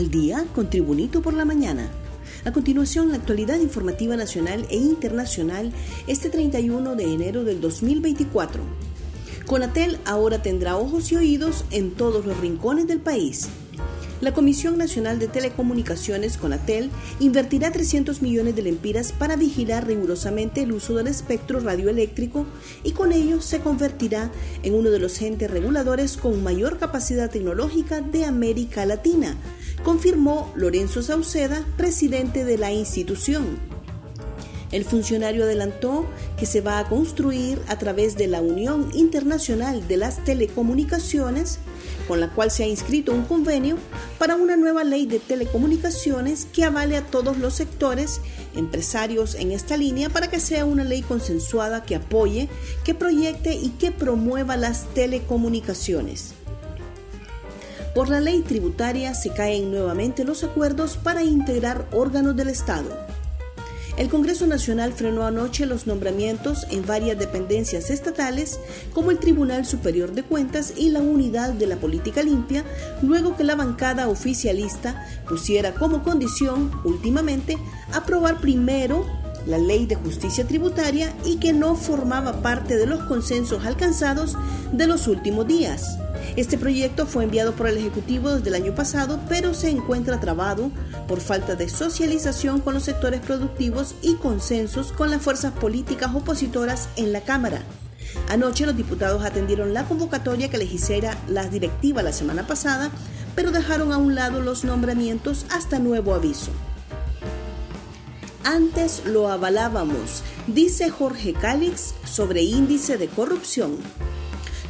Al día con Tribunito por la mañana. A continuación, la actualidad informativa nacional e internacional este 31 de enero del 2024. Conatel ahora tendrá ojos y oídos en todos los rincones del país. La Comisión Nacional de Telecomunicaciones, CONATEL, invertirá 300 millones de lempiras para vigilar rigurosamente el uso del espectro radioeléctrico y con ello se convertirá en uno de los entes reguladores con mayor capacidad tecnológica de América Latina, confirmó Lorenzo Sauceda, presidente de la institución. El funcionario adelantó que se va a construir a través de la Unión Internacional de las Telecomunicaciones, con la cual se ha inscrito un convenio para una nueva ley de telecomunicaciones que avale a todos los sectores empresarios en esta línea para que sea una ley consensuada que apoye, que proyecte y que promueva las telecomunicaciones. Por la ley tributaria se caen nuevamente los acuerdos para integrar órganos del Estado. El Congreso Nacional frenó anoche los nombramientos en varias dependencias estatales como el Tribunal Superior de Cuentas y la Unidad de la Política Limpia, luego que la bancada oficialista pusiera como condición, últimamente, aprobar primero la ley de justicia tributaria y que no formaba parte de los consensos alcanzados de los últimos días. Este proyecto fue enviado por el Ejecutivo desde el año pasado, pero se encuentra trabado por falta de socialización con los sectores productivos y consensos con las fuerzas políticas opositoras en la Cámara. Anoche los diputados atendieron la convocatoria que les hiciera la directiva la semana pasada, pero dejaron a un lado los nombramientos hasta nuevo aviso. Antes lo avalábamos, dice Jorge Cálix sobre índice de corrupción.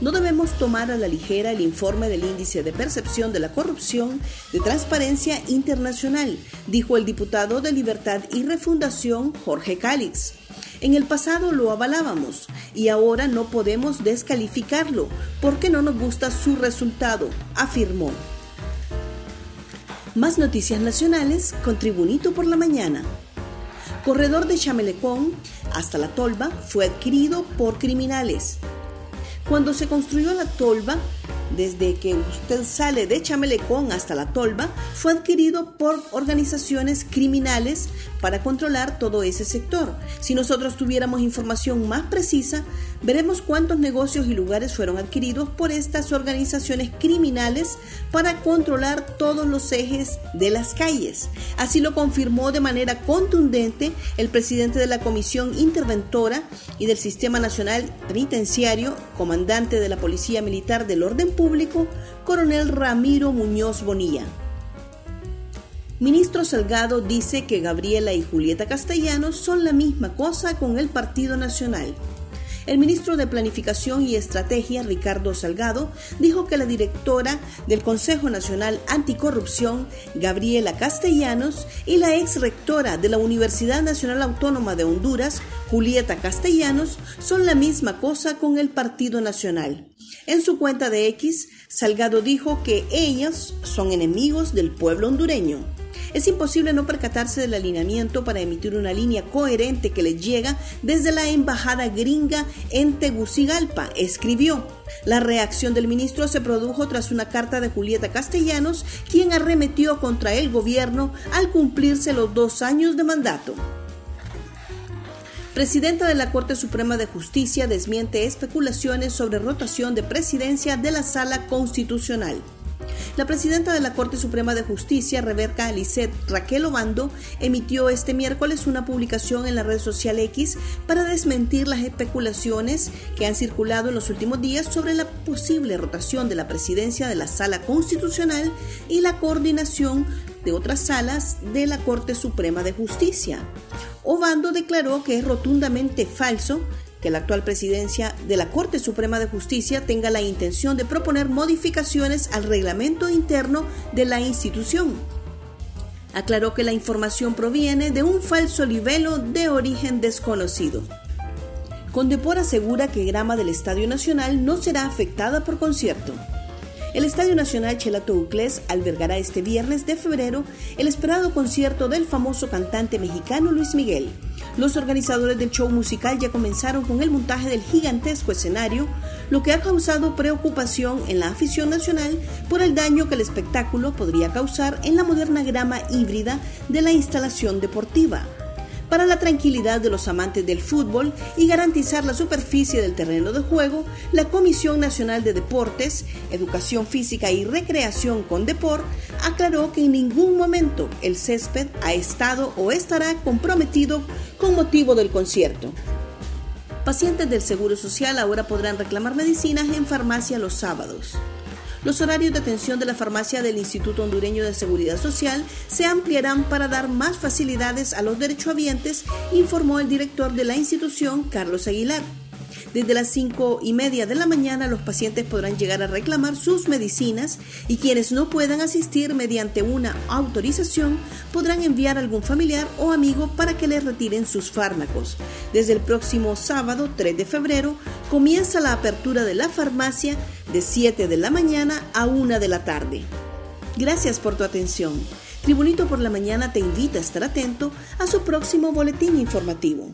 No debemos tomar a la ligera el informe del índice de percepción de la corrupción de Transparencia Internacional, dijo el diputado de Libertad y Refundación Jorge Cálix. En el pasado lo avalábamos y ahora no podemos descalificarlo porque no nos gusta su resultado, afirmó. Más noticias nacionales con Tribunito por la Mañana. Corredor de Chamelecón hasta la Tolva fue adquirido por criminales. Cuando se construyó la tolva, desde que usted sale de Chamelecón hasta la tolva, fue adquirido por organizaciones criminales para controlar todo ese sector. Si nosotros tuviéramos información más precisa, veremos cuántos negocios y lugares fueron adquiridos por estas organizaciones criminales para controlar todos los ejes de las calles. Así lo confirmó de manera contundente el presidente de la Comisión Interventora y del Sistema Nacional Penitenciario, comandante de la Policía Militar del Orden Coronel Ramiro Muñoz Bonilla. Ministro Salgado dice que Gabriela y Julieta Castellanos son la misma cosa con el Partido Nacional. El ministro de Planificación y Estrategia, Ricardo Salgado, dijo que la directora del Consejo Nacional Anticorrupción, Gabriela Castellanos, y la ex rectora de la Universidad Nacional Autónoma de Honduras, Julieta Castellanos, son la misma cosa con el Partido Nacional. En su cuenta de X, Salgado dijo que ellos son enemigos del pueblo hondureño. Es imposible no percatarse del alineamiento para emitir una línea coherente que le llega desde la embajada gringa en Tegucigalpa, escribió. La reacción del ministro se produjo tras una carta de Julieta Castellanos, quien arremetió contra el gobierno al cumplirse los dos años de mandato. Presidenta de la Corte Suprema de Justicia desmiente especulaciones sobre rotación de presidencia de la Sala Constitucional. La presidenta de la Corte Suprema de Justicia, Rebeca Alicet Raquel Obando, emitió este miércoles una publicación en la red social X para desmentir las especulaciones que han circulado en los últimos días sobre la posible rotación de la presidencia de la Sala Constitucional y la coordinación de otras salas de la Corte Suprema de Justicia. Obando declaró que es rotundamente falso que la actual presidencia de la Corte Suprema de Justicia tenga la intención de proponer modificaciones al reglamento interno de la institución. Aclaró que la información proviene de un falso libelo de origen desconocido. Condepor asegura que grama del Estadio Nacional no será afectada por concierto. El Estadio Nacional Chelato Uclés albergará este viernes de febrero el esperado concierto del famoso cantante mexicano Luis Miguel. Los organizadores del show musical ya comenzaron con el montaje del gigantesco escenario, lo que ha causado preocupación en la afición nacional por el daño que el espectáculo podría causar en la moderna grama híbrida de la instalación deportiva para la tranquilidad de los amantes del fútbol y garantizar la superficie del terreno de juego, la Comisión Nacional de Deportes, Educación Física y Recreación con Deport aclaró que en ningún momento el césped ha estado o estará comprometido con motivo del concierto. Pacientes del Seguro Social ahora podrán reclamar medicinas en farmacia los sábados. Los horarios de atención de la farmacia del Instituto Hondureño de Seguridad Social se ampliarán para dar más facilidades a los derechohabientes, informó el director de la institución, Carlos Aguilar. Desde las 5 y media de la mañana los pacientes podrán llegar a reclamar sus medicinas y quienes no puedan asistir mediante una autorización podrán enviar a algún familiar o amigo para que les retiren sus fármacos. Desde el próximo sábado 3 de febrero comienza la apertura de la farmacia de 7 de la mañana a 1 de la tarde. Gracias por tu atención. Tribunito por la Mañana te invita a estar atento a su próximo boletín informativo.